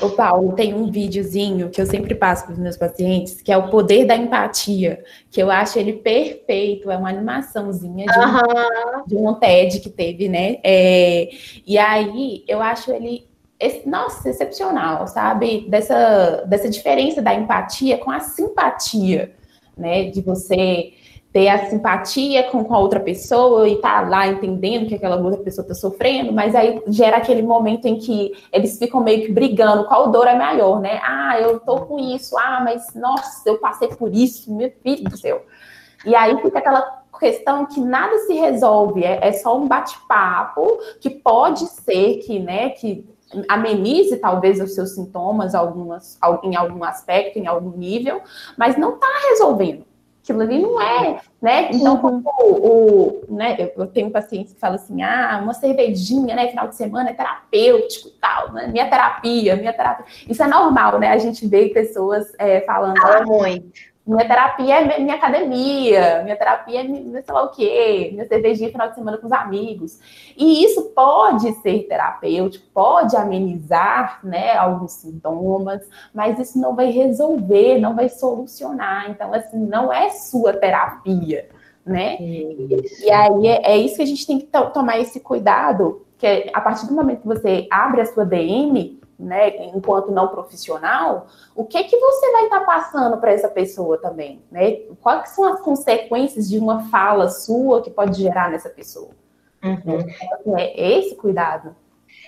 O Paulo tem um videozinho que eu sempre passo para os meus pacientes, que é o poder da empatia, que eu acho ele perfeito, é uma animaçãozinha de, uhum. um, de um TED que teve, né? É, e aí eu acho ele nossa, excepcional, sabe? Dessa, dessa diferença da empatia com a simpatia, né? De você ter a simpatia com, com a outra pessoa e tá lá entendendo que aquela outra pessoa está sofrendo, mas aí gera aquele momento em que eles ficam meio que brigando, qual dor é maior, né? Ah, eu tô com isso, ah, mas nossa, eu passei por isso, meu filho do céu. E aí fica aquela questão que nada se resolve, é, é só um bate-papo que pode ser que, né, que amenize talvez os seus sintomas algumas, em algum aspecto, em algum nível, mas não está resolvendo. Aquilo ali não é, né? Então, uhum. o, o, né, eu tenho pacientes que falam assim, ah, uma cervejinha, né, final de semana é terapêutico tal, né? Minha terapia, minha terapia. Isso é normal, né? A gente vê pessoas é, falando. Fala ah, muito. Minha terapia é minha academia, minha terapia é minha sei lá o quê, minha cervejinha final de semana com os amigos. E isso pode ser terapêutico, pode amenizar né, alguns sintomas, mas isso não vai resolver, não vai solucionar. Então, assim, não é sua terapia, né? Isso. E aí é, é, isso que a gente tem que tomar esse cuidado, que a partir do momento que você abre a sua DM, né, enquanto não profissional, o que que você vai estar tá passando para essa pessoa também, né? Quais são as consequências de uma fala sua que pode gerar nessa pessoa? Uhum. Então, é esse cuidado.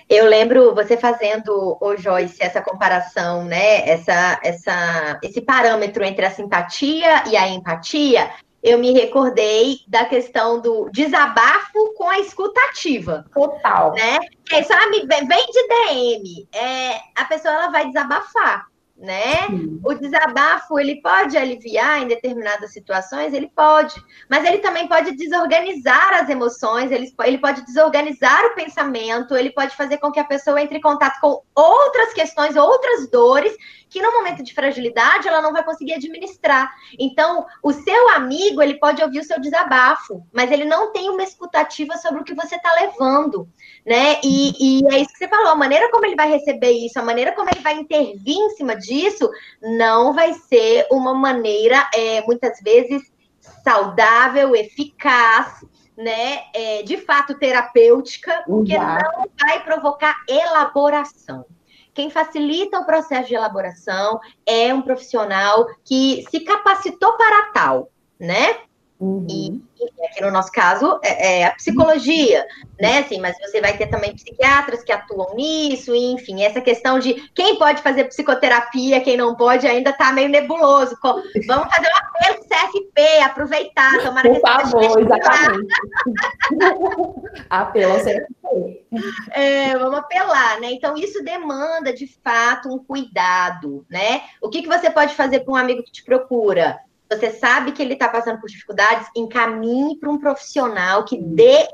Eu lembro você fazendo, o Joyce, essa comparação, né? Essa, essa, esse parâmetro entre a simpatia e a empatia eu me recordei da questão do desabafo com a escutativa. Total. Né? É, sabe, vem de DM. É, a pessoa ela vai desabafar né? Sim. O desabafo, ele pode aliviar em determinadas situações, ele pode, mas ele também pode desorganizar as emoções, ele, ele pode desorganizar o pensamento, ele pode fazer com que a pessoa entre em contato com outras questões, outras dores, que no momento de fragilidade ela não vai conseguir administrar. Então, o seu amigo, ele pode ouvir o seu desabafo, mas ele não tem uma escutativa sobre o que você está levando né? E, e, é isso que você falou, a maneira como ele vai receber isso, a maneira como ele vai intervir em cima disso, não vai ser uma maneira, é, muitas vezes, saudável, eficaz, né? É, de fato terapêutica, porque não vai provocar elaboração. Quem facilita o processo de elaboração é um profissional que se capacitou para tal, né? Uhum. E, e, aqui no nosso caso é, é, a psicologia, né? Assim, mas você vai ter também psiquiatras que atuam nisso, enfim, essa questão de quem pode fazer psicoterapia, quem não pode, ainda está meio nebuloso. Vamos fazer um apelo CFP, aproveitar, tomara Por favor, exatamente. apelo ao CFP. É, vamos apelar, né? Então, isso demanda, de fato, um cuidado, né? O que, que você pode fazer para um amigo que te procura? Você sabe que ele está passando por dificuldades, encaminhe para um profissional que dê,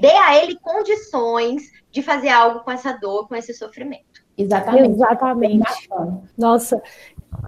dê a ele condições de fazer algo com essa dor, com esse sofrimento. Exatamente. Exatamente. Nossa,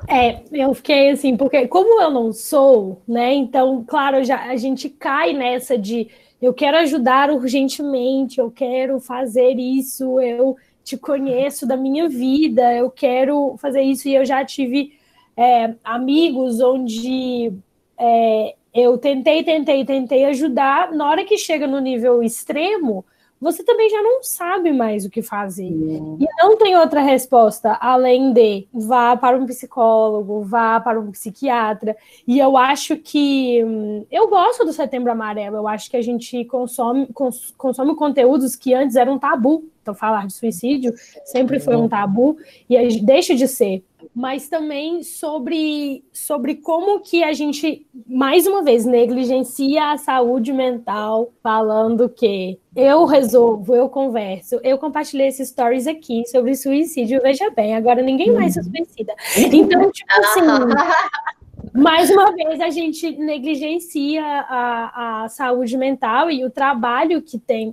é, eu fiquei assim, porque como eu não sou, né? Então, claro, já a gente cai nessa de eu quero ajudar urgentemente, eu quero fazer isso, eu te conheço da minha vida, eu quero fazer isso, e eu já tive é, amigos onde é, eu tentei, tentei, tentei ajudar, na hora que chega no nível extremo, você também já não sabe mais o que fazer. Uhum. E não tem outra resposta além de vá para um psicólogo, vá para um psiquiatra. E eu acho que hum, eu gosto do Setembro Amarelo. Eu acho que a gente consome, cons, consome conteúdos que antes eram tabu. Então, falar de suicídio sempre foi um tabu e deixa de ser mas também sobre, sobre como que a gente, mais uma vez, negligencia a saúde mental, falando que eu resolvo, eu converso, eu compartilhei esses stories aqui sobre suicídio, veja bem, agora ninguém mais se suicida. Então, tipo assim, mais uma vez a gente negligencia a, a saúde mental e o trabalho que tem,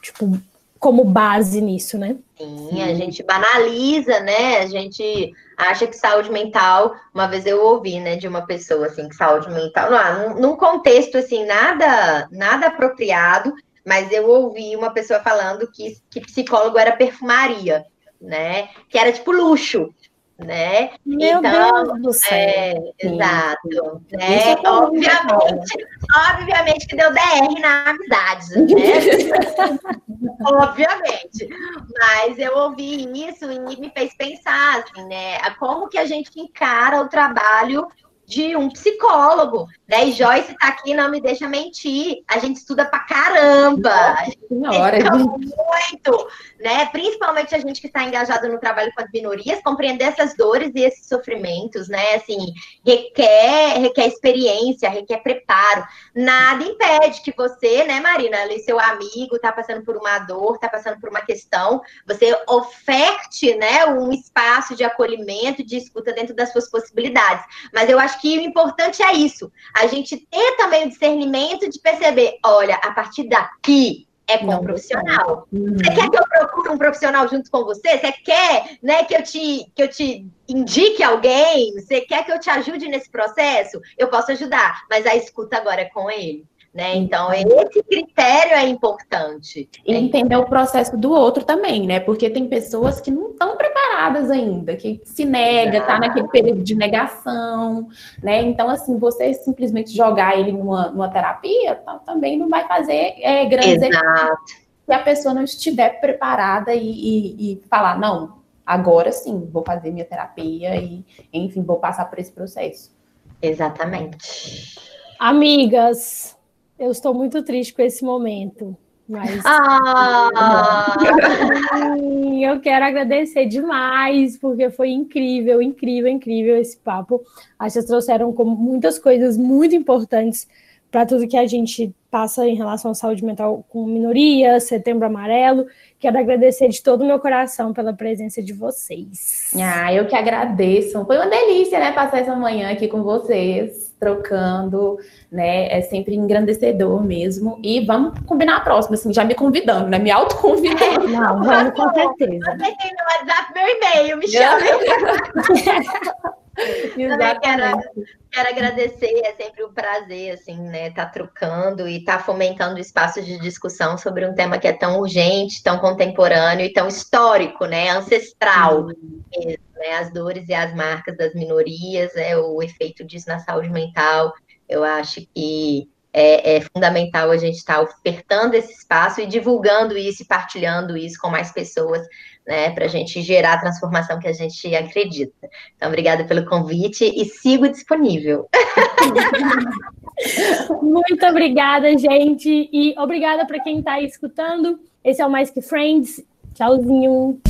tipo, como base nisso, né? Sim, a gente banaliza, né? A gente acha que saúde mental, uma vez eu ouvi, né, de uma pessoa assim, que saúde mental, não, num contexto assim, nada, nada apropriado, mas eu ouvi uma pessoa falando que, que psicólogo era perfumaria, né? Que era tipo luxo né? Meu então, Deus do céu. É, exato. Né? É obviamente, obviamente que deu DR na amizade, né? obviamente. Mas eu ouvi isso e me fez pensar, assim, né? Como que a gente encara o trabalho de um psicólogo, né? E Joyce tá aqui, não me deixa mentir. A gente estuda pra caramba. A gente estuda muito, né? Principalmente a gente que está engajado no trabalho com as minorias, compreender essas dores e esses sofrimentos, né? Assim, requer, requer experiência, requer preparo. Nada impede que você, né, Marina, ali, seu amigo tá passando por uma dor, tá passando por uma questão, você oferte, né, um espaço de acolhimento, de escuta dentro das suas possibilidades. Mas eu acho que o importante é isso, a gente ter também o discernimento de perceber, olha, a partir daqui é com um profissional. Uhum. Você quer que eu procure um profissional junto com você? Você quer, né, que eu te que eu te indique alguém? Você quer que eu te ajude nesse processo? Eu posso ajudar, mas a escuta agora é com ele. Né? Então, esse critério é importante. E entender o processo do outro também, né? Porque tem pessoas que não estão preparadas ainda, que se nega, está naquele período de negação, né? Então, assim, você simplesmente jogar ele numa, numa terapia tá, também não vai fazer é, grandes Exato. se a pessoa não estiver preparada e, e, e falar, não, agora sim, vou fazer minha terapia e, enfim, vou passar por esse processo. Exatamente. Amigas, eu estou muito triste com esse momento. Mas ah! eu quero agradecer demais, porque foi incrível, incrível, incrível esse papo. Acho que vocês trouxeram muitas coisas muito importantes para tudo que a gente passa em relação à saúde mental com minorias, setembro amarelo. Quero agradecer de todo o meu coração pela presença de vocês. Ah, eu que agradeço. Foi uma delícia, né, passar essa manhã aqui com vocês, trocando, né? É sempre engrandecedor mesmo. E vamos combinar a próxima, assim, já me convidando, né? Me autoconvidando. Não, vamos com certeza. Eu tem no WhatsApp meu e-mail, me chame. Exatamente. Quero, quero agradecer, é sempre um prazer, assim, né, tá trocando e tá fomentando espaços de discussão sobre um tema que é tão urgente, tão contemporâneo e tão histórico, né, ancestral mesmo, né, as dores e as marcas das minorias, é o efeito disso na saúde mental, eu acho que é, é, fundamental a gente estar tá ofertando esse espaço e divulgando isso e partilhando isso com mais pessoas, né, para a gente gerar a transformação que a gente acredita. Então, obrigada pelo convite e sigo disponível. Muito obrigada, gente, e obrigada para quem está escutando. Esse é o Mais Que Friends. Tchauzinho.